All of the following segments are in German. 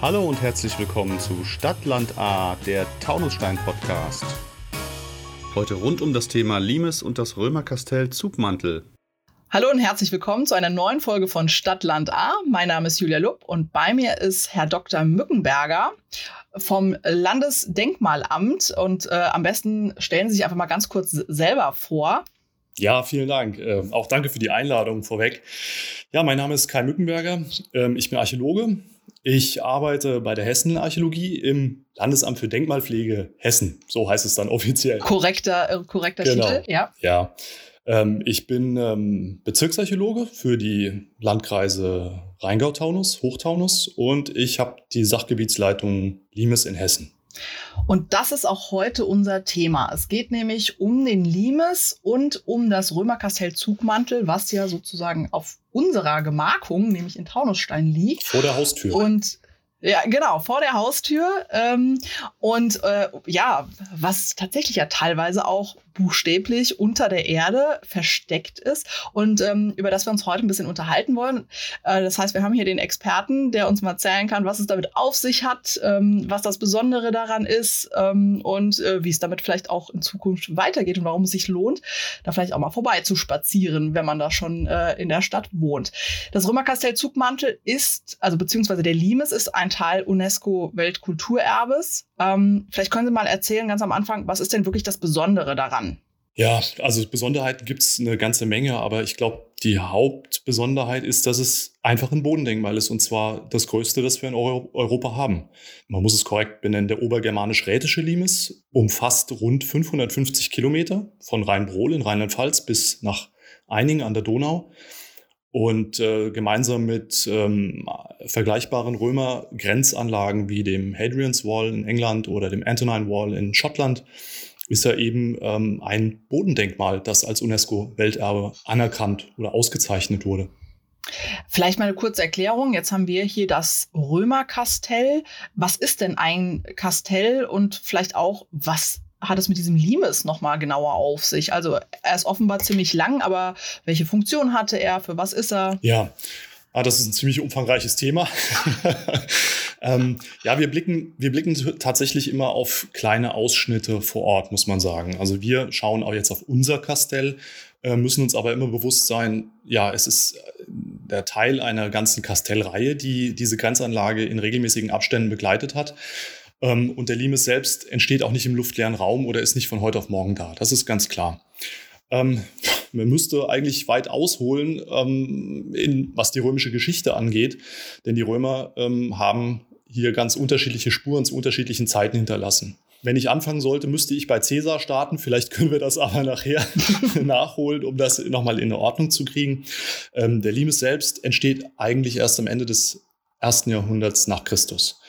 Hallo und herzlich willkommen zu Stadtland A, der Taunusstein-Podcast. Heute rund um das Thema Limes und das Römerkastell Zugmantel. Hallo und herzlich willkommen zu einer neuen Folge von Stadtland A. Mein Name ist Julia Lupp und bei mir ist Herr Dr. Mückenberger vom Landesdenkmalamt. Und äh, am besten stellen Sie sich einfach mal ganz kurz selber vor. Ja, vielen Dank. Äh, auch danke für die Einladung vorweg. Ja, mein Name ist Kai Mückenberger. Ähm, ich bin Archäologe. Ich arbeite bei der Hessenarchäologie im Landesamt für Denkmalpflege Hessen. So heißt es dann offiziell. Korrekter, äh, korrekter genau. Titel, ja. Ja. Ähm, ich bin ähm, Bezirksarchäologe für die Landkreise Rheingau-Taunus, Hochtaunus und ich habe die Sachgebietsleitung Limes in Hessen. Und das ist auch heute unser Thema. Es geht nämlich um den Limes und um das Römerkastell Zugmantel, was ja sozusagen auf unserer Gemarkung, nämlich in Taunusstein liegt. Vor der Haustür. Und ja, genau, vor der Haustür. Ähm, und äh, ja, was tatsächlich ja teilweise auch buchstäblich unter der Erde versteckt ist und ähm, über das wir uns heute ein bisschen unterhalten wollen. Äh, das heißt, wir haben hier den Experten, der uns mal erzählen kann, was es damit auf sich hat, ähm, was das Besondere daran ist ähm, und äh, wie es damit vielleicht auch in Zukunft weitergeht und warum es sich lohnt, da vielleicht auch mal vorbei zu spazieren, wenn man da schon äh, in der Stadt wohnt. Das Römerkastell Zugmantel ist, also beziehungsweise der Limes ist ein Teil UNESCO Weltkulturerbes. Ähm, vielleicht können Sie mal erzählen, ganz am Anfang, was ist denn wirklich das Besondere daran? Ja, also Besonderheiten gibt es eine ganze Menge, aber ich glaube, die Hauptbesonderheit ist, dass es einfach ein Bodendenkmal ist und zwar das größte, das wir in Euro Europa haben. Man muss es korrekt benennen. Der obergermanisch-rätische Limes umfasst rund 550 Kilometer von Rheinbrohl in Rheinland-Pfalz bis nach Eining an der Donau. Und äh, gemeinsam mit ähm, vergleichbaren Römer-Grenzanlagen wie dem Hadrian's Wall in England oder dem Antonine Wall in Schottland ist er eben ähm, ein Bodendenkmal, das als UNESCO-Welterbe anerkannt oder ausgezeichnet wurde. Vielleicht mal eine kurze Erklärung. Jetzt haben wir hier das Römerkastell. Was ist denn ein Kastell und vielleicht auch, was hat es mit diesem Limes nochmal genauer auf sich? Also er ist offenbar ziemlich lang, aber welche Funktion hatte er? Für was ist er? Ja, ah, das ist ein ziemlich umfangreiches Thema. Ähm, ja, wir blicken, wir blicken tatsächlich immer auf kleine Ausschnitte vor Ort, muss man sagen. Also wir schauen auch jetzt auf unser Kastell, äh, müssen uns aber immer bewusst sein, ja, es ist äh, der Teil einer ganzen Kastellreihe, die diese Grenzanlage in regelmäßigen Abständen begleitet hat. Ähm, und der Limes selbst entsteht auch nicht im luftleeren Raum oder ist nicht von heute auf morgen da. Das ist ganz klar. Ähm, man müsste eigentlich weit ausholen, ähm, in, was die römische Geschichte angeht, denn die Römer ähm, haben hier ganz unterschiedliche Spuren zu unterschiedlichen Zeiten hinterlassen. Wenn ich anfangen sollte, müsste ich bei Cäsar starten. Vielleicht können wir das aber nachher nachholen, um das nochmal in Ordnung zu kriegen. Ähm, der Limes selbst entsteht eigentlich erst am Ende des ersten Jahrhunderts nach Christus.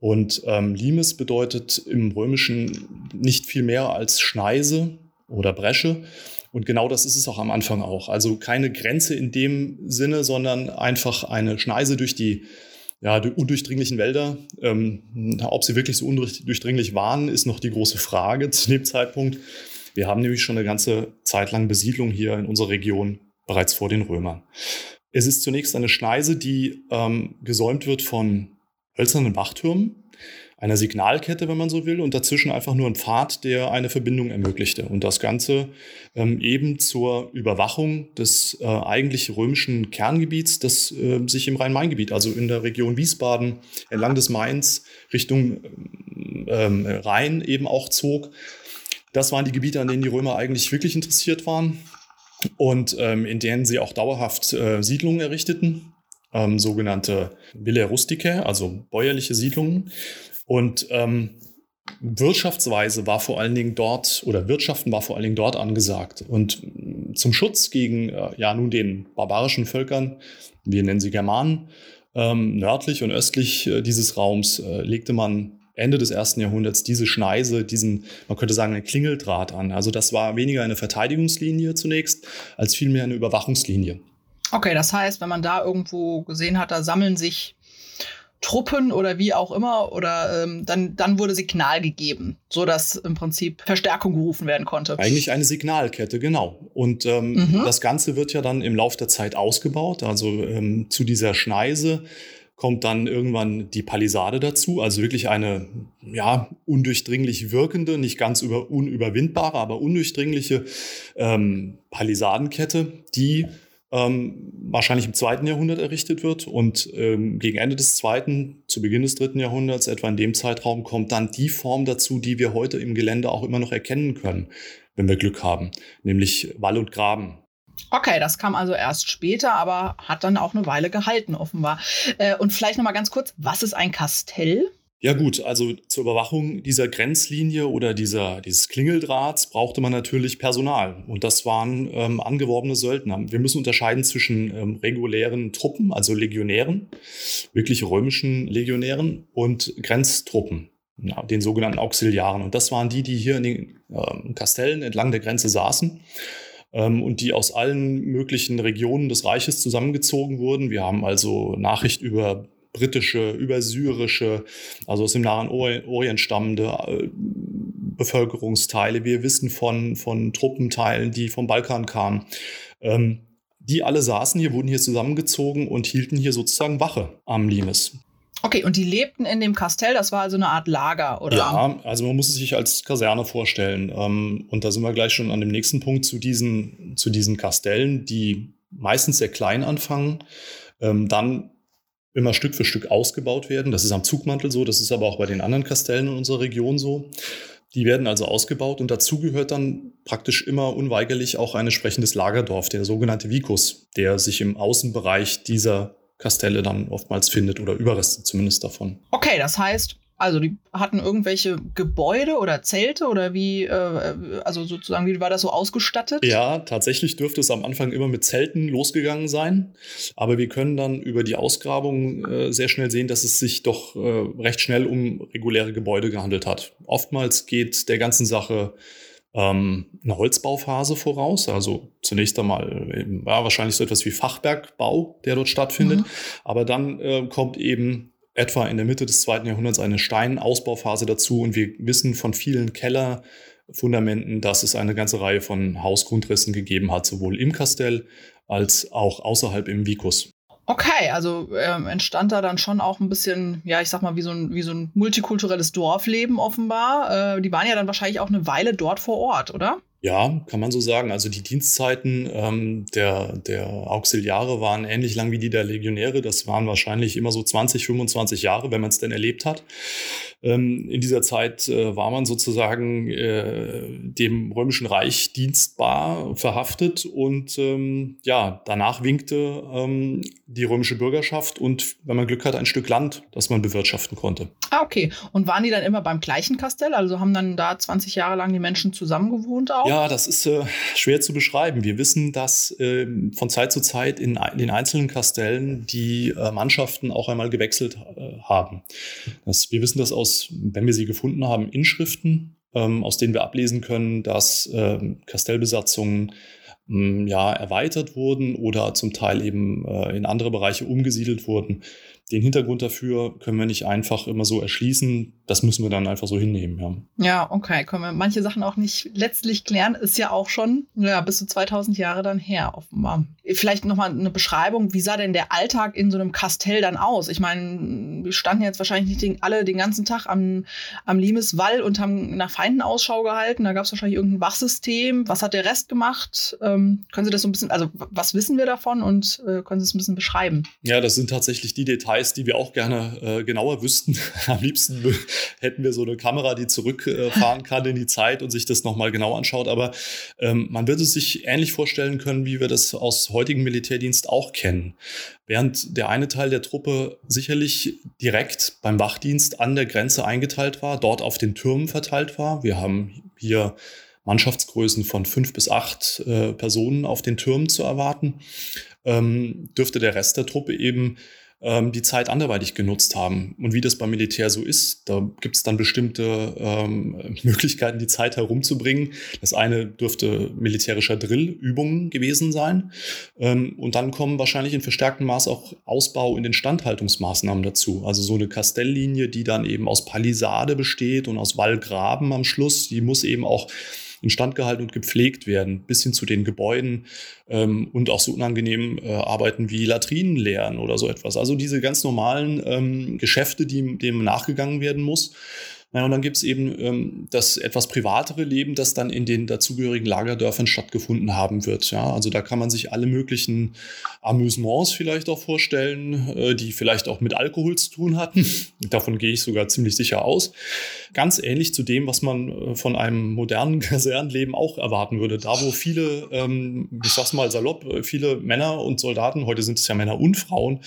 Und ähm, Limes bedeutet im Römischen nicht viel mehr als Schneise oder Bresche. Und genau das ist es auch am Anfang auch. Also keine Grenze in dem Sinne, sondern einfach eine Schneise durch die ja, undurchdringlichen Wälder. Ähm, ob sie wirklich so undurchdringlich waren, ist noch die große Frage zu dem Zeitpunkt. Wir haben nämlich schon eine ganze Zeit lang Besiedlung hier in unserer Region bereits vor den Römern. Es ist zunächst eine Schneise, die ähm, gesäumt wird von hölzernen Wachtürmen einer Signalkette, wenn man so will, und dazwischen einfach nur ein Pfad, der eine Verbindung ermöglichte. Und das Ganze ähm, eben zur Überwachung des äh, eigentlich römischen Kerngebiets, das äh, sich im Rhein-Main-Gebiet, also in der Region Wiesbaden, entlang des Mains Richtung ähm, Rhein eben auch zog. Das waren die Gebiete, an denen die Römer eigentlich wirklich interessiert waren und ähm, in denen sie auch dauerhaft äh, Siedlungen errichteten, ähm, sogenannte Villa Rusticae, also bäuerliche Siedlungen. Und ähm, Wirtschaftsweise war vor allen Dingen dort oder Wirtschaften war vor allen Dingen dort angesagt. Und zum Schutz gegen äh, ja nun den barbarischen Völkern, wir nennen sie Germanen, ähm, nördlich und östlich äh, dieses Raums äh, legte man Ende des ersten Jahrhunderts diese Schneise, diesen, man könnte sagen, einen Klingeldraht an. Also das war weniger eine Verteidigungslinie zunächst, als vielmehr eine Überwachungslinie. Okay, das heißt, wenn man da irgendwo gesehen hat, da sammeln sich Truppen oder wie auch immer oder ähm, dann, dann wurde Signal gegeben, so dass im Prinzip Verstärkung gerufen werden konnte. Eigentlich eine Signalkette, genau. Und ähm, mhm. das Ganze wird ja dann im Laufe der Zeit ausgebaut. Also ähm, zu dieser Schneise kommt dann irgendwann die Palisade dazu, also wirklich eine ja, undurchdringlich wirkende, nicht ganz über, unüberwindbare, aber undurchdringliche ähm, Palisadenkette, die ähm, wahrscheinlich im zweiten Jahrhundert errichtet wird. Und ähm, gegen Ende des zweiten, zu Beginn des dritten Jahrhunderts, etwa in dem Zeitraum, kommt dann die Form dazu, die wir heute im Gelände auch immer noch erkennen können, wenn wir Glück haben, nämlich Wall und Graben. Okay, das kam also erst später, aber hat dann auch eine Weile gehalten, offenbar. Äh, und vielleicht noch mal ganz kurz, was ist ein Kastell? Ja gut, also zur Überwachung dieser Grenzlinie oder dieser, dieses Klingeldrahts brauchte man natürlich Personal. Und das waren ähm, angeworbene Söldner. Wir müssen unterscheiden zwischen ähm, regulären Truppen, also Legionären, wirklich römischen Legionären und Grenztruppen, ja, den sogenannten Auxiliaren. Und das waren die, die hier in den ähm, Kastellen entlang der Grenze saßen ähm, und die aus allen möglichen Regionen des Reiches zusammengezogen wurden. Wir haben also Nachricht über britische, über syrische, also aus dem Nahen Orient stammende äh, Bevölkerungsteile. Wir wissen von, von Truppenteilen, die vom Balkan kamen. Ähm, die alle saßen hier, wurden hier zusammengezogen und hielten hier sozusagen Wache am Limes. Okay, und die lebten in dem Kastell, das war also eine Art Lager, oder? Ja, also man muss es sich als Kaserne vorstellen. Ähm, und da sind wir gleich schon an dem nächsten Punkt zu diesen, zu diesen Kastellen, die meistens sehr klein anfangen, ähm, dann immer Stück für Stück ausgebaut werden. Das ist am Zugmantel so, das ist aber auch bei den anderen Kastellen in unserer Region so. Die werden also ausgebaut und dazu gehört dann praktisch immer unweigerlich auch ein entsprechendes Lagerdorf, der sogenannte Vicus, der sich im Außenbereich dieser Kastelle dann oftmals findet oder Überreste zumindest davon. Okay, das heißt, also die hatten irgendwelche Gebäude oder Zelte oder wie, äh, also sozusagen, wie war das so ausgestattet? Ja, tatsächlich dürfte es am Anfang immer mit Zelten losgegangen sein. Aber wir können dann über die Ausgrabung äh, sehr schnell sehen, dass es sich doch äh, recht schnell um reguläre Gebäude gehandelt hat. Oftmals geht der ganzen Sache ähm, eine Holzbauphase voraus. Also zunächst einmal eben, ja, wahrscheinlich so etwas wie Fachwerkbau, der dort stattfindet. Mhm. Aber dann äh, kommt eben etwa in der Mitte des zweiten Jahrhunderts eine Steinausbauphase dazu und wir wissen von vielen Kellerfundamenten, dass es eine ganze Reihe von Hausgrundrissen gegeben hat, sowohl im Kastell als auch außerhalb im Vicus. Okay, also ähm, entstand da dann schon auch ein bisschen, ja, ich sag mal, wie so ein, wie so ein multikulturelles Dorfleben offenbar. Äh, die waren ja dann wahrscheinlich auch eine Weile dort vor Ort, oder? Ja, kann man so sagen. Also die Dienstzeiten ähm, der, der Auxiliare waren ähnlich lang wie die der Legionäre. Das waren wahrscheinlich immer so 20, 25 Jahre, wenn man es denn erlebt hat. Ähm, in dieser Zeit äh, war man sozusagen äh, dem Römischen Reich dienstbar verhaftet und ähm, ja, danach winkte ähm, die römische Bürgerschaft und, wenn man Glück hat, ein Stück Land, das man bewirtschaften konnte. Ah, okay. Und waren die dann immer beim gleichen Kastell? Also haben dann da 20 Jahre lang die Menschen zusammengewohnt auch? Ja, das ist äh, schwer zu beschreiben. Wir wissen, dass äh, von Zeit zu Zeit in, in den einzelnen Kastellen die äh, Mannschaften auch einmal gewechselt äh, haben. Das, wir wissen das aus, wenn wir sie gefunden haben, Inschriften, ähm, aus denen wir ablesen können, dass ähm, Kastellbesatzungen hm, ja, erweitert wurden oder zum Teil eben äh, in andere Bereiche umgesiedelt wurden. Den Hintergrund dafür können wir nicht einfach immer so erschließen. Das müssen wir dann einfach so hinnehmen. Ja, ja okay. Können wir manche Sachen auch nicht letztlich klären. Ist ja auch schon ja, bis zu 2000 Jahre dann her, offenbar. Vielleicht nochmal eine Beschreibung. Wie sah denn der Alltag in so einem Kastell dann aus? Ich meine, wir standen jetzt wahrscheinlich nicht den, alle den ganzen Tag am, am Limeswall und haben nach Feinden Ausschau gehalten. Da gab es wahrscheinlich irgendein Wachsystem. Was hat der Rest gemacht? Ähm, können Sie das so ein bisschen, also was wissen wir davon und äh, können Sie es ein bisschen beschreiben? Ja, das sind tatsächlich die Details Details, die wir auch gerne äh, genauer wüssten. Am liebsten hätten wir so eine Kamera, die zurückfahren äh, kann in die Zeit und sich das nochmal genau anschaut. Aber ähm, man wird es sich ähnlich vorstellen können, wie wir das aus heutigem Militärdienst auch kennen. Während der eine Teil der Truppe sicherlich direkt beim Wachdienst an der Grenze eingeteilt war, dort auf den Türmen verteilt war. Wir haben hier Mannschaftsgrößen von fünf bis acht äh, Personen auf den Türmen zu erwarten, ähm, dürfte der Rest der Truppe eben ähm, die Zeit anderweitig genutzt haben. Und wie das beim Militär so ist, da gibt es dann bestimmte ähm, Möglichkeiten, die Zeit herumzubringen. Das eine dürfte militärischer Drill, Übungen gewesen sein. Ähm, und dann kommen wahrscheinlich in verstärktem Maß auch Ausbau in den Standhaltungsmaßnahmen dazu. Also so eine Kastelllinie, die dann eben aus Palisade besteht und aus Wallgraben am Schluss, die muss eben auch instand gehalten und gepflegt werden, bis hin zu den Gebäuden ähm, und auch so unangenehmen äh, Arbeiten wie Latrinen leeren oder so etwas. Also diese ganz normalen ähm, Geschäfte, die dem nachgegangen werden muss. Ja, und dann gibt es eben ähm, das etwas privatere Leben, das dann in den dazugehörigen Lagerdörfern stattgefunden haben wird. Ja, also da kann man sich alle möglichen Amüsements vielleicht auch vorstellen, äh, die vielleicht auch mit Alkohol zu tun hatten. Davon gehe ich sogar ziemlich sicher aus. Ganz ähnlich zu dem, was man äh, von einem modernen Kasernenleben auch erwarten würde. Da, wo viele, ähm, ich sag's mal salopp, äh, viele Männer und Soldaten, heute sind es ja Männer und Frauen,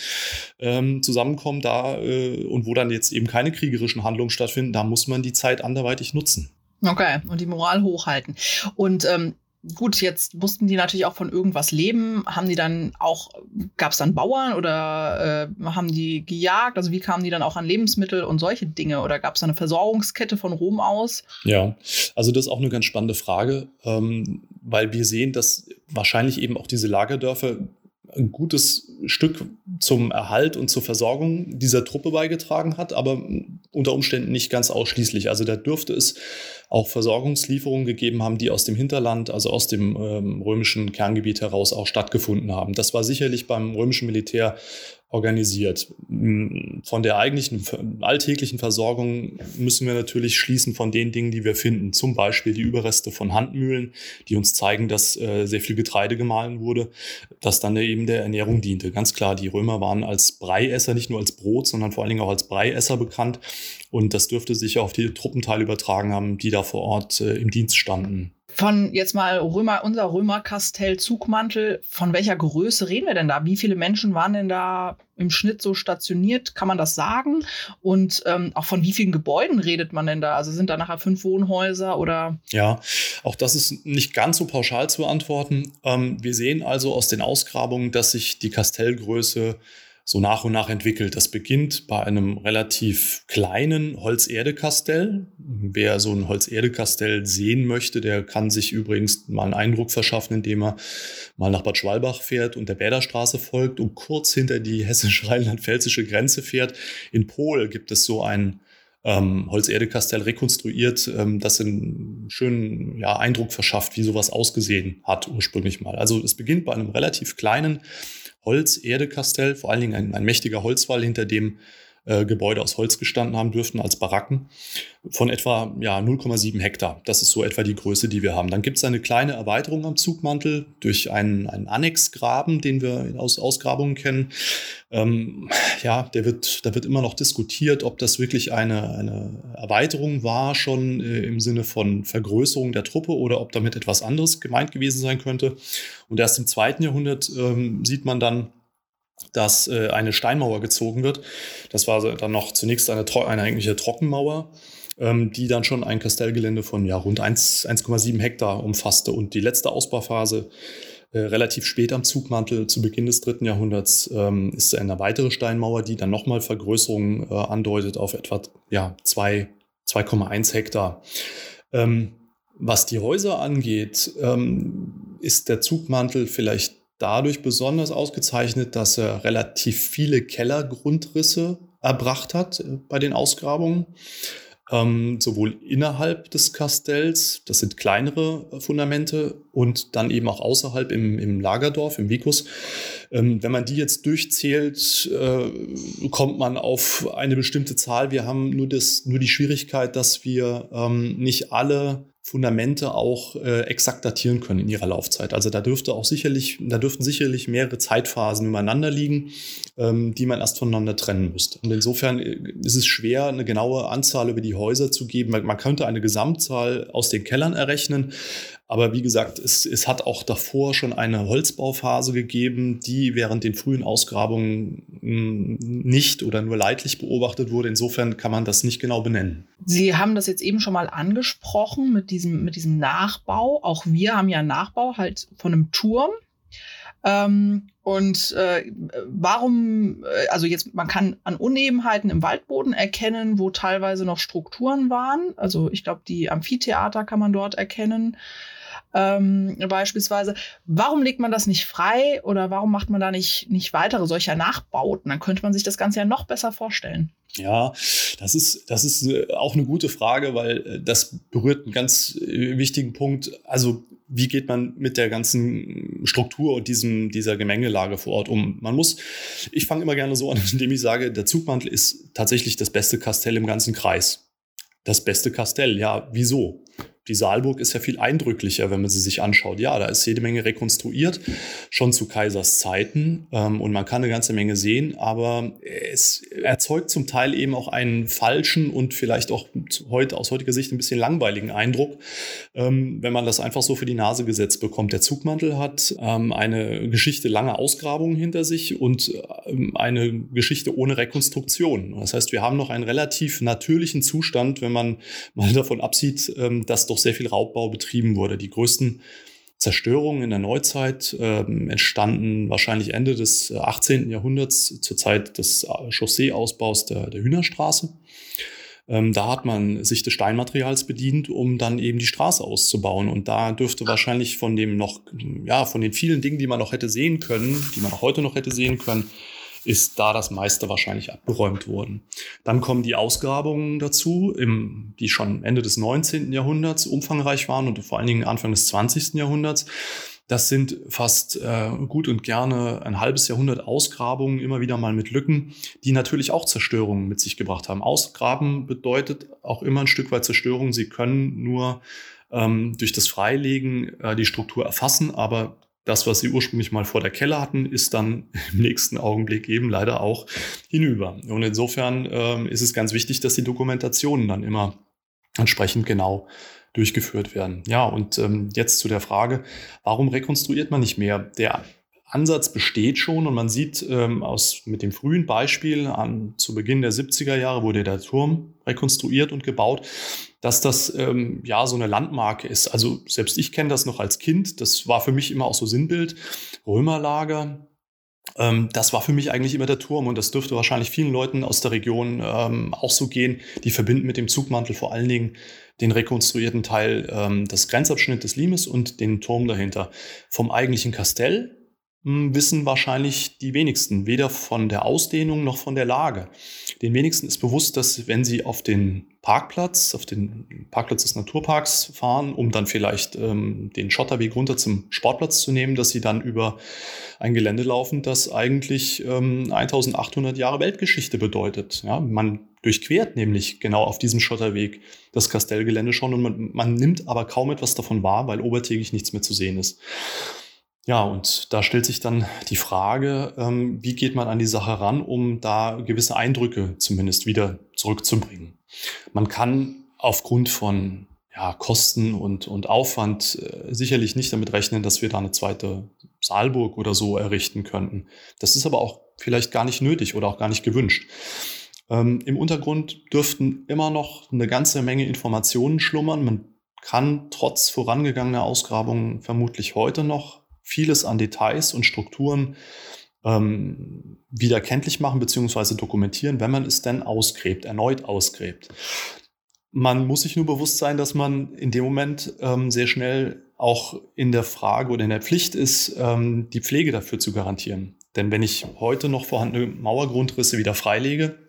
ähm, zusammenkommen da äh, und wo dann jetzt eben keine kriegerischen Handlungen stattfinden, da muss man die Zeit anderweitig nutzen. Okay, und die Moral hochhalten. Und ähm, gut, jetzt mussten die natürlich auch von irgendwas leben. Haben die dann auch, gab es dann Bauern oder äh, haben die gejagt? Also wie kamen die dann auch an Lebensmittel und solche Dinge? Oder gab es eine Versorgungskette von Rom aus? Ja, also das ist auch eine ganz spannende Frage, ähm, weil wir sehen, dass wahrscheinlich eben auch diese Lagerdörfer ein gutes Stück zum Erhalt und zur Versorgung dieser Truppe beigetragen hat, aber unter Umständen nicht ganz ausschließlich. Also da dürfte es auch Versorgungslieferungen gegeben haben, die aus dem Hinterland, also aus dem ähm, römischen Kerngebiet heraus auch stattgefunden haben. Das war sicherlich beim römischen Militär organisiert. Von der eigentlichen alltäglichen Versorgung müssen wir natürlich schließen von den Dingen, die wir finden. Zum Beispiel die Überreste von Handmühlen, die uns zeigen, dass äh, sehr viel Getreide gemahlen wurde, das dann eben der Ernährung diente. Ganz klar, die Römer waren als Breiesser, nicht nur als Brot, sondern vor allen Dingen auch als Breiesser bekannt. Und das dürfte sich auf die Truppenteile übertragen haben, die da vor Ort äh, im Dienst standen. Von jetzt mal Römer, unser Römerkastell Zugmantel, von welcher Größe reden wir denn da? Wie viele Menschen waren denn da im Schnitt so stationiert? Kann man das sagen? Und ähm, auch von wie vielen Gebäuden redet man denn da? Also sind da nachher fünf Wohnhäuser oder? Ja, auch das ist nicht ganz so pauschal zu beantworten. Ähm, wir sehen also aus den Ausgrabungen, dass sich die Kastellgröße so nach und nach entwickelt. Das beginnt bei einem relativ kleinen Holzerdekastell. Wer so ein Holzerdekastell sehen möchte, der kann sich übrigens mal einen Eindruck verschaffen, indem er mal nach Bad Schwalbach fährt und der Bäderstraße folgt und kurz hinter die hessisch-rheinland-pfälzische Grenze fährt. In Pol gibt es so ein ähm, Holzerdekastell rekonstruiert, ähm, das einen schönen ja, Eindruck verschafft, wie sowas ausgesehen hat ursprünglich mal. Also es beginnt bei einem relativ kleinen Holz-Erde-Kastell, vor allen Dingen ein, ein mächtiger Holzwall, hinter dem äh, Gebäude aus Holz gestanden haben dürften als Baracken von etwa ja, 0,7 Hektar. Das ist so etwa die Größe, die wir haben. Dann gibt es eine kleine Erweiterung am Zugmantel durch einen, einen Annexgraben, den wir aus Ausgrabungen kennen. Ähm, ja, der wird, da wird immer noch diskutiert, ob das wirklich eine, eine Erweiterung war, schon äh, im Sinne von Vergrößerung der Truppe oder ob damit etwas anderes gemeint gewesen sein könnte. Und erst im zweiten Jahrhundert ähm, sieht man dann, dass äh, eine Steinmauer gezogen wird. Das war dann noch zunächst eine, eine eigentliche Trockenmauer, ähm, die dann schon ein Kastellgelände von ja, rund 1,7 Hektar umfasste. Und die letzte Ausbauphase äh, relativ spät am Zugmantel, zu Beginn des dritten Jahrhunderts, ähm, ist eine weitere Steinmauer, die dann nochmal Vergrößerungen äh, andeutet auf etwa ja, 2,1 Hektar. Ähm, was die Häuser angeht, ähm, ist der Zugmantel vielleicht dadurch besonders ausgezeichnet, dass er relativ viele Kellergrundrisse erbracht hat äh, bei den Ausgrabungen. Ähm, sowohl innerhalb des Kastells, das sind kleinere äh, Fundamente, und dann eben auch außerhalb im, im Lagerdorf, im Vikus. Ähm, wenn man die jetzt durchzählt, äh, kommt man auf eine bestimmte Zahl. Wir haben nur, das, nur die Schwierigkeit, dass wir ähm, nicht alle Fundamente auch äh, exakt datieren können in ihrer Laufzeit. Also da dürfte auch sicherlich, da dürften sicherlich mehrere Zeitphasen übereinander liegen, ähm, die man erst voneinander trennen müsste. Und insofern äh, ist es schwer, eine genaue Anzahl über die Häuser zu geben. Man könnte eine Gesamtzahl aus den Kellern errechnen, aber wie gesagt, es, es hat auch davor schon eine Holzbauphase gegeben, die während den frühen Ausgrabungen hm, nicht oder nur leidlich beobachtet wurde. Insofern kann man das nicht genau benennen. Sie haben das jetzt eben schon mal angesprochen mit diesem, mit diesem Nachbau. Auch wir haben ja einen Nachbau halt von einem Turm. Ähm, und äh, warum, äh, also jetzt, man kann an Unebenheiten im Waldboden erkennen, wo teilweise noch Strukturen waren. Also ich glaube, die Amphitheater kann man dort erkennen. Ähm, beispielsweise. Warum legt man das nicht frei oder warum macht man da nicht, nicht weitere solcher Nachbauten? Dann könnte man sich das Ganze ja noch besser vorstellen. Ja, das ist, das ist äh, auch eine gute Frage, weil äh, das berührt einen ganz äh, wichtigen Punkt. Also wie geht man mit der ganzen Struktur und diesem, dieser Gemengelage vor Ort um? Man muss, ich fange immer gerne so an, indem ich sage, der Zugmantel ist tatsächlich das beste Kastell im ganzen Kreis. Das beste Kastell, ja, wieso? Die Saalburg ist ja viel eindrücklicher, wenn man sie sich anschaut. Ja, da ist jede Menge rekonstruiert, schon zu Kaisers Zeiten. Ähm, und man kann eine ganze Menge sehen, aber es erzeugt zum Teil eben auch einen falschen und vielleicht auch heute, aus heutiger Sicht ein bisschen langweiligen Eindruck, ähm, wenn man das einfach so für die Nase gesetzt bekommt. Der Zugmantel hat ähm, eine Geschichte langer Ausgrabungen hinter sich und ähm, eine Geschichte ohne Rekonstruktion. Das heißt, wir haben noch einen relativ natürlichen Zustand, wenn man mal davon absieht, ähm, dass doch sehr viel Raubbau betrieben wurde. Die größten Zerstörungen in der Neuzeit äh, entstanden wahrscheinlich Ende des 18. Äh, Jahrhunderts zur Zeit des äh, Chausseeausbaus der, der Hühnerstraße. Ähm, da hat man sich des Steinmaterials bedient, um dann eben die Straße auszubauen. Und da dürfte wahrscheinlich von dem noch, ja, von den vielen Dingen, die man noch hätte sehen können, die man auch heute noch hätte sehen können, ist da das meiste wahrscheinlich abgeräumt worden. Dann kommen die Ausgrabungen dazu, im, die schon Ende des 19. Jahrhunderts umfangreich waren und vor allen Dingen Anfang des 20. Jahrhunderts. Das sind fast äh, gut und gerne ein halbes Jahrhundert Ausgrabungen, immer wieder mal mit Lücken, die natürlich auch Zerstörungen mit sich gebracht haben. Ausgraben bedeutet auch immer ein Stück weit Zerstörung. Sie können nur ähm, durch das Freilegen äh, die Struktur erfassen, aber das, was sie ursprünglich mal vor der Kelle hatten, ist dann im nächsten Augenblick eben leider auch hinüber. Und insofern ähm, ist es ganz wichtig, dass die Dokumentationen dann immer entsprechend genau durchgeführt werden. Ja, und ähm, jetzt zu der Frage, warum rekonstruiert man nicht mehr? Der Ansatz besteht schon und man sieht ähm, aus, mit dem frühen Beispiel an, zu Beginn der 70er Jahre wurde der Turm rekonstruiert und gebaut, dass das ähm, ja so eine Landmarke ist. Also selbst ich kenne das noch als Kind. Das war für mich immer auch so Sinnbild. Römerlager, ähm, das war für mich eigentlich immer der Turm und das dürfte wahrscheinlich vielen Leuten aus der Region ähm, auch so gehen. Die verbinden mit dem Zugmantel vor allen Dingen den rekonstruierten Teil ähm, des Grenzabschnitt des Limes und den Turm dahinter. Vom eigentlichen Kastell wissen wahrscheinlich die wenigsten, weder von der Ausdehnung noch von der Lage. Den wenigsten ist bewusst, dass wenn sie auf den Parkplatz, auf den Parkplatz des Naturparks fahren, um dann vielleicht ähm, den Schotterweg runter zum Sportplatz zu nehmen, dass sie dann über ein Gelände laufen, das eigentlich ähm, 1800 Jahre Weltgeschichte bedeutet. Ja, man durchquert nämlich genau auf diesem Schotterweg das Kastellgelände schon und man, man nimmt aber kaum etwas davon wahr, weil obertägig nichts mehr zu sehen ist. Ja, und da stellt sich dann die Frage, ähm, wie geht man an die Sache ran, um da gewisse Eindrücke zumindest wieder zurückzubringen. Man kann aufgrund von ja, Kosten und, und Aufwand äh, sicherlich nicht damit rechnen, dass wir da eine zweite Saalburg oder so errichten könnten. Das ist aber auch vielleicht gar nicht nötig oder auch gar nicht gewünscht. Ähm, Im Untergrund dürften immer noch eine ganze Menge Informationen schlummern. Man kann trotz vorangegangener Ausgrabungen vermutlich heute noch vieles an Details und Strukturen ähm, wieder kenntlich machen bzw. dokumentieren, wenn man es denn ausgräbt, erneut ausgräbt. Man muss sich nur bewusst sein, dass man in dem Moment ähm, sehr schnell auch in der Frage oder in der Pflicht ist, ähm, die Pflege dafür zu garantieren. Denn wenn ich heute noch vorhandene Mauergrundrisse wieder freilege,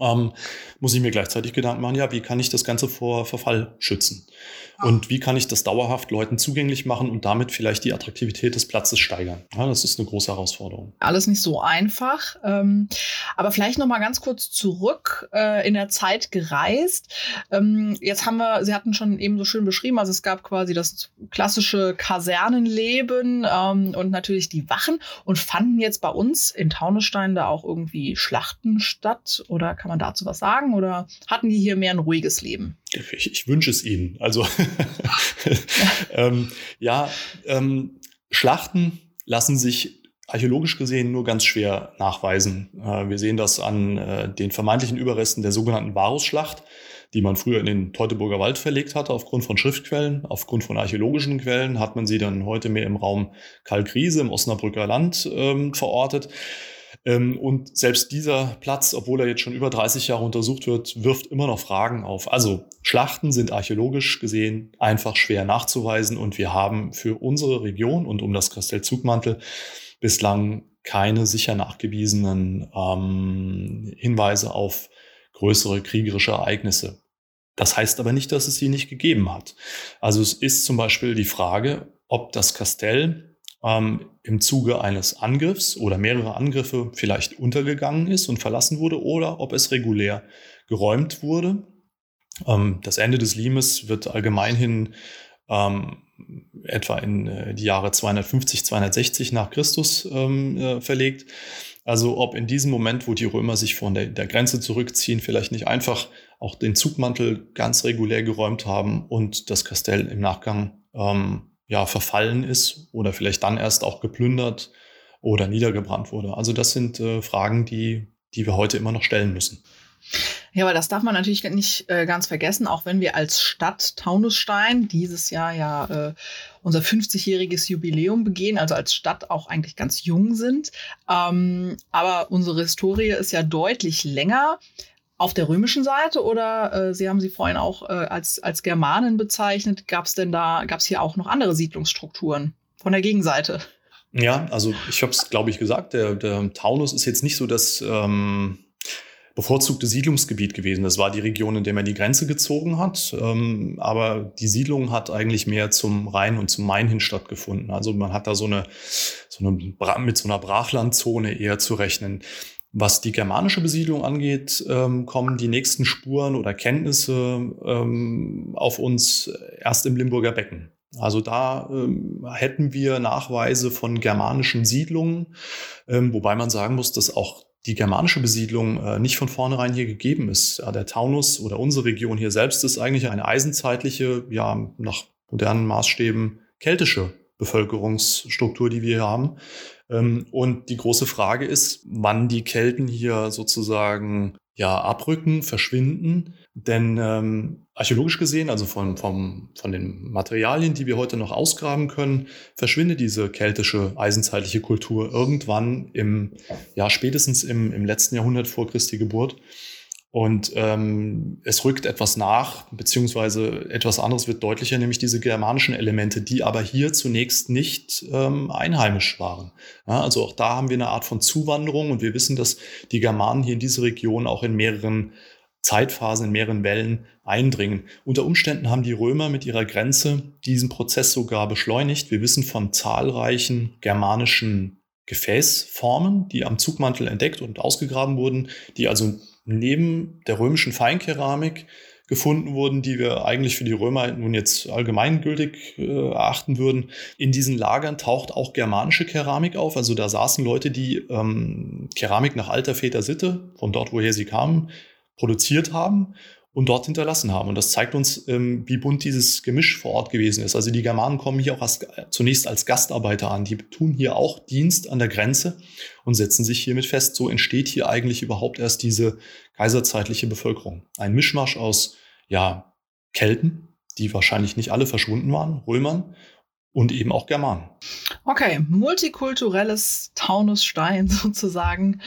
ähm, muss ich mir gleichzeitig Gedanken machen, ja, wie kann ich das Ganze vor Verfall schützen? Und wie kann ich das dauerhaft Leuten zugänglich machen und damit vielleicht die Attraktivität des Platzes steigern? Ja, das ist eine große Herausforderung. Alles nicht so einfach. Ähm, aber vielleicht noch mal ganz kurz zurück äh, in der Zeit gereist. Ähm, jetzt haben wir, Sie hatten schon eben so schön beschrieben, also es gab quasi das klassische Kasernenleben ähm, und natürlich die Wachen und fanden jetzt bei uns in Taunusstein da auch irgendwie Schlachten statt? Oder kann man dazu was sagen? Oder hatten die hier mehr ein ruhiges Leben? Ich, ich wünsche es Ihnen. Also ähm, ja, ähm, Schlachten lassen sich archäologisch gesehen nur ganz schwer nachweisen. Äh, wir sehen das an äh, den vermeintlichen Überresten der sogenannten Varusschlacht, die man früher in den Teutoburger Wald verlegt hatte, aufgrund von Schriftquellen. Aufgrund von archäologischen Quellen hat man sie dann heute mehr im Raum Kalkriese im Osnabrücker Land ähm, verortet. Ähm, und selbst dieser Platz, obwohl er jetzt schon über 30 Jahre untersucht wird, wirft immer noch Fragen auf. Also Schlachten sind archäologisch gesehen einfach schwer nachzuweisen und wir haben für unsere Region und um das Kastell Zugmantel bislang keine sicher nachgewiesenen ähm, Hinweise auf größere kriegerische Ereignisse. Das heißt aber nicht, dass es sie nicht gegeben hat. Also es ist zum Beispiel die Frage, ob das Kastell ähm, im Zuge eines Angriffs oder mehrere Angriffe vielleicht untergegangen ist und verlassen wurde oder ob es regulär geräumt wurde. Ähm, das Ende des Limes wird allgemein hin ähm, etwa in äh, die Jahre 250, 260 nach Christus ähm, äh, verlegt. Also ob in diesem Moment, wo die Römer sich von der, der, Grenze zurückziehen, vielleicht nicht einfach auch den Zugmantel ganz regulär geräumt haben und das Kastell im Nachgang ähm, ja, verfallen ist oder vielleicht dann erst auch geplündert oder niedergebrannt wurde. Also das sind äh, Fragen, die, die wir heute immer noch stellen müssen. Ja, aber das darf man natürlich nicht äh, ganz vergessen, auch wenn wir als Stadt Taunusstein dieses Jahr ja äh, unser 50-jähriges Jubiläum begehen, also als Stadt auch eigentlich ganz jung sind. Ähm, aber unsere Historie ist ja deutlich länger. Auf der römischen Seite oder äh, Sie haben sie vorhin auch äh, als, als Germanen bezeichnet, gab es denn da, gab es hier auch noch andere Siedlungsstrukturen von der Gegenseite? Ja, also ich habe es, glaube ich, gesagt, der, der Taunus ist jetzt nicht so das ähm, bevorzugte Siedlungsgebiet gewesen. Das war die Region, in der man die Grenze gezogen hat. Ähm, aber die Siedlung hat eigentlich mehr zum Rhein und zum Main hin stattgefunden. Also man hat da so eine, so eine mit so einer Brachlandzone eher zu rechnen. Was die germanische Besiedlung angeht, ähm, kommen die nächsten Spuren oder Kenntnisse ähm, auf uns erst im Limburger Becken. Also da ähm, hätten wir Nachweise von germanischen Siedlungen, ähm, wobei man sagen muss, dass auch die germanische Besiedlung äh, nicht von vornherein hier gegeben ist. Ja, der Taunus oder unsere Region hier selbst ist eigentlich eine eisenzeitliche, ja, nach modernen Maßstäben keltische Bevölkerungsstruktur, die wir hier haben. Ähm, und die große Frage ist, wann die Kelten hier sozusagen ja abrücken, verschwinden. Denn ähm, archäologisch gesehen, also von, vom, von den Materialien, die wir heute noch ausgraben können, verschwindet diese keltische eisenzeitliche Kultur irgendwann im, ja, spätestens im, im letzten Jahrhundert vor Christi Geburt. Und ähm, es rückt etwas nach, beziehungsweise etwas anderes wird deutlicher, nämlich diese germanischen Elemente, die aber hier zunächst nicht ähm, einheimisch waren. Ja, also auch da haben wir eine Art von Zuwanderung und wir wissen, dass die Germanen hier in diese Region auch in mehreren Zeitphasen, in mehreren Wellen eindringen. Unter Umständen haben die Römer mit ihrer Grenze diesen Prozess sogar beschleunigt. Wir wissen von zahlreichen germanischen Gefäßformen, die am Zugmantel entdeckt und ausgegraben wurden, die also neben der römischen Feinkeramik gefunden wurden, die wir eigentlich für die Römer nun jetzt allgemeingültig äh, erachten würden. In diesen Lagern taucht auch germanische Keramik auf. Also da saßen Leute, die ähm, Keramik nach alter Väter Sitte, von dort, woher sie kamen, produziert haben und dort hinterlassen haben. Und das zeigt uns, ähm, wie bunt dieses Gemisch vor Ort gewesen ist. Also die Germanen kommen hier auch als, zunächst als Gastarbeiter an. Die tun hier auch Dienst an der Grenze und setzen sich hiermit fest. So entsteht hier eigentlich überhaupt erst diese kaiserzeitliche Bevölkerung. Ein Mischmasch aus, ja, Kelten, die wahrscheinlich nicht alle verschwunden waren, Römern und eben auch Germanen. Okay, multikulturelles Taunusstein sozusagen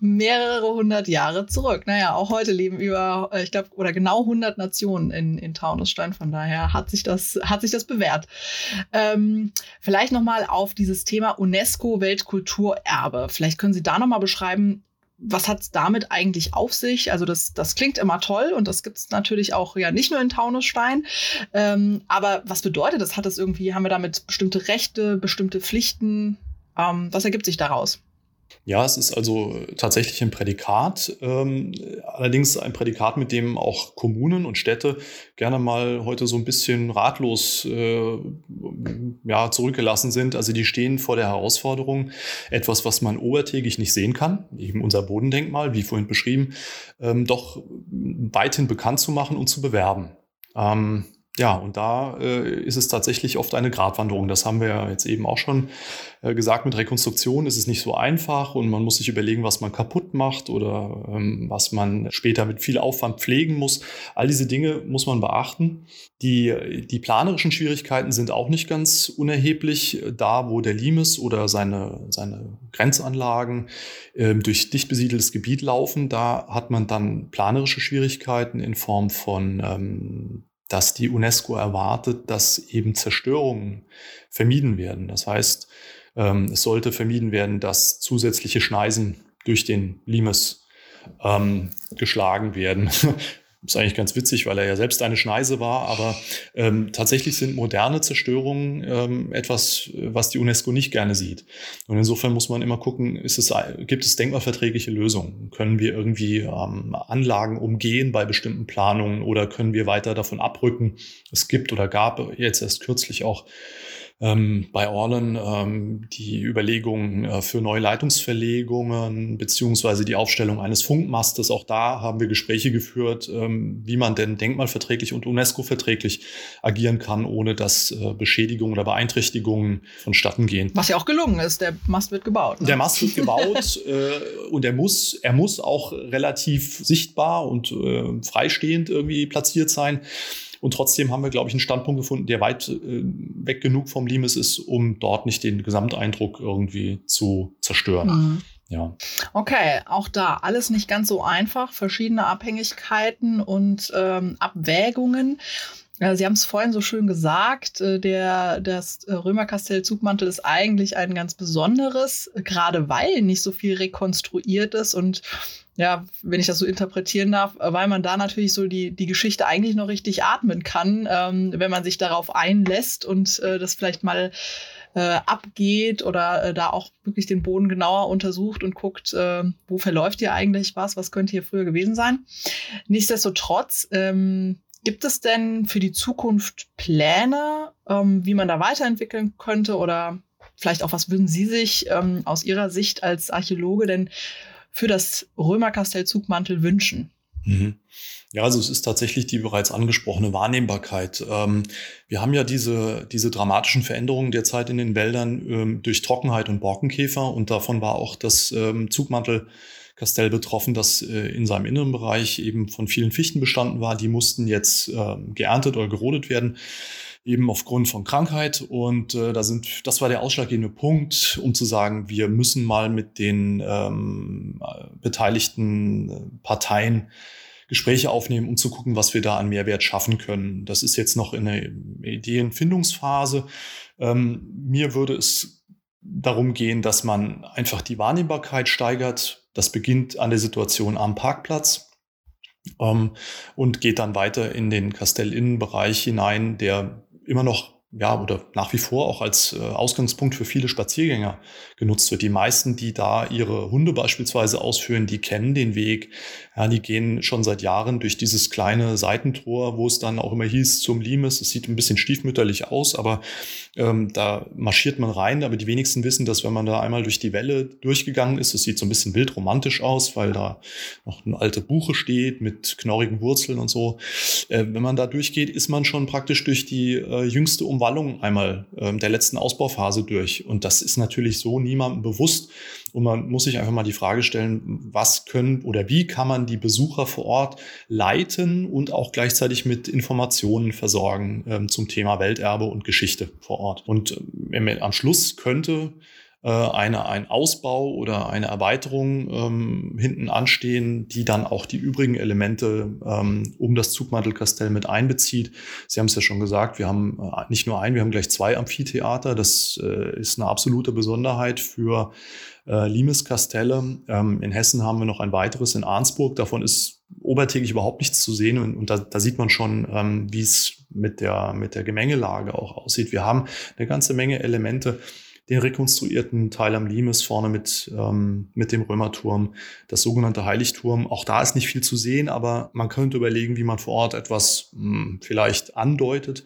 mehrere hundert Jahre zurück. Naja, auch heute leben über, äh, ich glaube, oder genau 100 Nationen in, in Taunusstein. Von daher hat sich das, hat sich das bewährt. Ähm, vielleicht nochmal auf dieses Thema UNESCO Weltkulturerbe. Vielleicht können Sie da nochmal beschreiben, was hat es damit eigentlich auf sich? Also das, das klingt immer toll und das gibt es natürlich auch ja nicht nur in Taunusstein. Ähm, aber was bedeutet das? Hat das irgendwie, haben wir damit bestimmte Rechte, bestimmte Pflichten? Ähm, was ergibt sich daraus? Ja, es ist also tatsächlich ein Prädikat, ähm, allerdings ein Prädikat, mit dem auch Kommunen und Städte gerne mal heute so ein bisschen ratlos äh, ja, zurückgelassen sind. Also die stehen vor der Herausforderung, etwas, was man obertägig nicht sehen kann, eben unser Bodendenkmal, wie vorhin beschrieben, ähm, doch weithin bekannt zu machen und zu bewerben. Ähm, ja, und da äh, ist es tatsächlich oft eine Gratwanderung. Das haben wir ja jetzt eben auch schon äh, gesagt. Mit Rekonstruktion ist es nicht so einfach und man muss sich überlegen, was man kaputt macht oder ähm, was man später mit viel Aufwand pflegen muss. All diese Dinge muss man beachten. Die, die planerischen Schwierigkeiten sind auch nicht ganz unerheblich. Da, wo der Limes oder seine, seine Grenzanlagen äh, durch dicht besiedeltes Gebiet laufen, da hat man dann planerische Schwierigkeiten in Form von ähm, dass die UNESCO erwartet, dass eben Zerstörungen vermieden werden. Das heißt, ähm, es sollte vermieden werden, dass zusätzliche Schneisen durch den Limes ähm, geschlagen werden. Das ist eigentlich ganz witzig, weil er ja selbst eine Schneise war, aber ähm, tatsächlich sind moderne Zerstörungen ähm, etwas, was die UNESCO nicht gerne sieht. Und insofern muss man immer gucken, ist es, gibt es denkmalverträgliche Lösungen? Können wir irgendwie ähm, Anlagen umgehen bei bestimmten Planungen oder können wir weiter davon abrücken? Es gibt oder gab jetzt erst kürzlich auch ähm, bei Orlen ähm, die Überlegungen äh, für neue Leitungsverlegungen beziehungsweise die Aufstellung eines Funkmastes. Auch da haben wir Gespräche geführt, ähm, wie man denn denkmalverträglich und UNESCO-verträglich agieren kann, ohne dass äh, Beschädigungen oder Beeinträchtigungen vonstatten gehen. Was ja auch gelungen ist. Der Mast wird gebaut. Ne? Der Mast wird gebaut äh, und er muss, er muss auch relativ sichtbar und äh, freistehend irgendwie platziert sein. Und trotzdem haben wir, glaube ich, einen Standpunkt gefunden, der weit äh, weg genug vom Limes ist, um dort nicht den Gesamteindruck irgendwie zu zerstören. Mhm. Ja. Okay, auch da alles nicht ganz so einfach, verschiedene Abhängigkeiten und ähm, Abwägungen. Sie haben es vorhin so schön gesagt, äh, der, das Römerkastell Zugmantel ist eigentlich ein ganz besonderes, gerade weil nicht so viel rekonstruiert ist und ja, wenn ich das so interpretieren darf, weil man da natürlich so die, die Geschichte eigentlich noch richtig atmen kann, ähm, wenn man sich darauf einlässt und äh, das vielleicht mal äh, abgeht oder äh, da auch wirklich den Boden genauer untersucht und guckt, äh, wo verläuft hier eigentlich was, was könnte hier früher gewesen sein. Nichtsdestotrotz, ähm, gibt es denn für die Zukunft Pläne, ähm, wie man da weiterentwickeln könnte oder vielleicht auch, was würden Sie sich ähm, aus Ihrer Sicht als Archäologe denn für das Römerkastell Zugmantel wünschen? Mhm. Ja, also es ist tatsächlich die bereits angesprochene Wahrnehmbarkeit. Ähm, wir haben ja diese, diese dramatischen Veränderungen derzeit in den Wäldern ähm, durch Trockenheit und Borkenkäfer und davon war auch das ähm, Zugmantelkastell betroffen, das äh, in seinem inneren Bereich eben von vielen Fichten bestanden war. Die mussten jetzt äh, geerntet oder gerodet werden eben aufgrund von Krankheit. Und äh, da sind, das war der ausschlaggebende Punkt, um zu sagen, wir müssen mal mit den ähm, beteiligten Parteien Gespräche aufnehmen, um zu gucken, was wir da an Mehrwert schaffen können. Das ist jetzt noch in der Ideenfindungsphase. Ähm, mir würde es darum gehen, dass man einfach die Wahrnehmbarkeit steigert. Das beginnt an der Situation am Parkplatz ähm, und geht dann weiter in den Kastellinnenbereich hinein, der immer noch ja, oder nach wie vor auch als äh, Ausgangspunkt für viele Spaziergänger genutzt wird. Die meisten, die da ihre Hunde beispielsweise ausführen, die kennen den Weg. Ja, die gehen schon seit Jahren durch dieses kleine Seitentor, wo es dann auch immer hieß zum Limes. Es sieht ein bisschen stiefmütterlich aus, aber ähm, da marschiert man rein. Aber die wenigsten wissen, dass wenn man da einmal durch die Welle durchgegangen ist, es sieht so ein bisschen wildromantisch aus, weil da noch eine alte Buche steht mit knorrigen Wurzeln und so. Äh, wenn man da durchgeht, ist man schon praktisch durch die äh, jüngste um Umwallung einmal ähm, der letzten Ausbauphase durch. Und das ist natürlich so niemandem bewusst. Und man muss sich einfach mal die Frage stellen, was können oder wie kann man die Besucher vor Ort leiten und auch gleichzeitig mit Informationen versorgen ähm, zum Thema Welterbe und Geschichte vor Ort. Und ähm, am Schluss könnte äh, eine, ein Ausbau oder eine Erweiterung ähm, hinten anstehen, die dann auch die übrigen Elemente ähm, um das Zugmantelkastell mit einbezieht. Sie haben es ja schon gesagt, wir haben äh, nicht nur ein, wir haben gleich zwei Amphitheater. Das äh, ist eine absolute Besonderheit für äh, Limeskastelle. Ähm, in Hessen haben wir noch ein weiteres in Arnsburg. Davon ist obertäglich überhaupt nichts zu sehen. Und, und da, da, sieht man schon, ähm, wie es mit der, mit der Gemengelage auch aussieht. Wir haben eine ganze Menge Elemente, den rekonstruierten Teil am Limes vorne mit, ähm, mit dem Römerturm, das sogenannte Heiligturm. Auch da ist nicht viel zu sehen, aber man könnte überlegen, wie man vor Ort etwas mh, hm, vielleicht andeutet,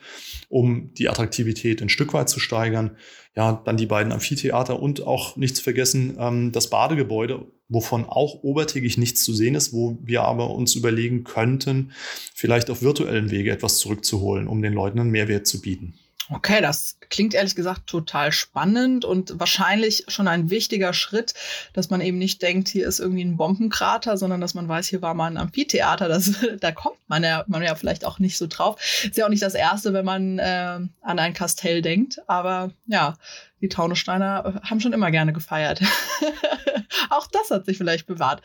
um die Attraktivität ein Stück weit zu steigern. Ja, dann die beiden Amphitheater und auch nicht zu vergessen ähm, das Badegebäude, wovon auch obertägig nichts zu sehen ist, wo wir aber uns überlegen könnten, vielleicht auf virtuellen Wege etwas zurückzuholen, um den Leuten einen Mehrwert zu bieten. Okay, das klingt ehrlich gesagt total spannend und wahrscheinlich schon ein wichtiger Schritt, dass man eben nicht denkt, hier ist irgendwie ein Bombenkrater, sondern dass man weiß, hier war mal ein Amphitheater. Das, da kommt man ja, man ja vielleicht auch nicht so drauf. Ist ja auch nicht das Erste, wenn man äh, an ein Kastell denkt, aber ja, die Taunussteiner haben schon immer gerne gefeiert. Auch das hat sich vielleicht bewahrt.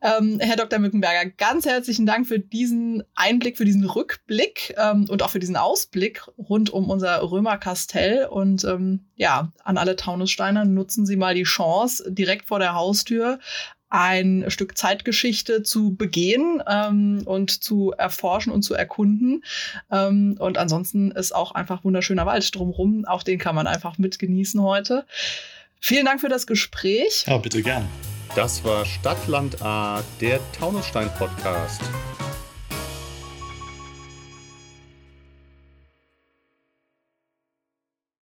Ähm, Herr Dr. Mückenberger, ganz herzlichen Dank für diesen Einblick, für diesen Rückblick ähm, und auch für diesen Ausblick rund um unser Römerkastell. Und ähm, ja, an alle Taunussteiner nutzen Sie mal die Chance, direkt vor der Haustür ein Stück Zeitgeschichte zu begehen ähm, und zu erforschen und zu erkunden. Ähm, und ansonsten ist auch einfach wunderschöner Wald drumherum. Auch den kann man einfach mitgenießen heute. Vielen Dank für das Gespräch. Ja, bitte gern. Das war Stadtland A, der Taunusstein-Podcast.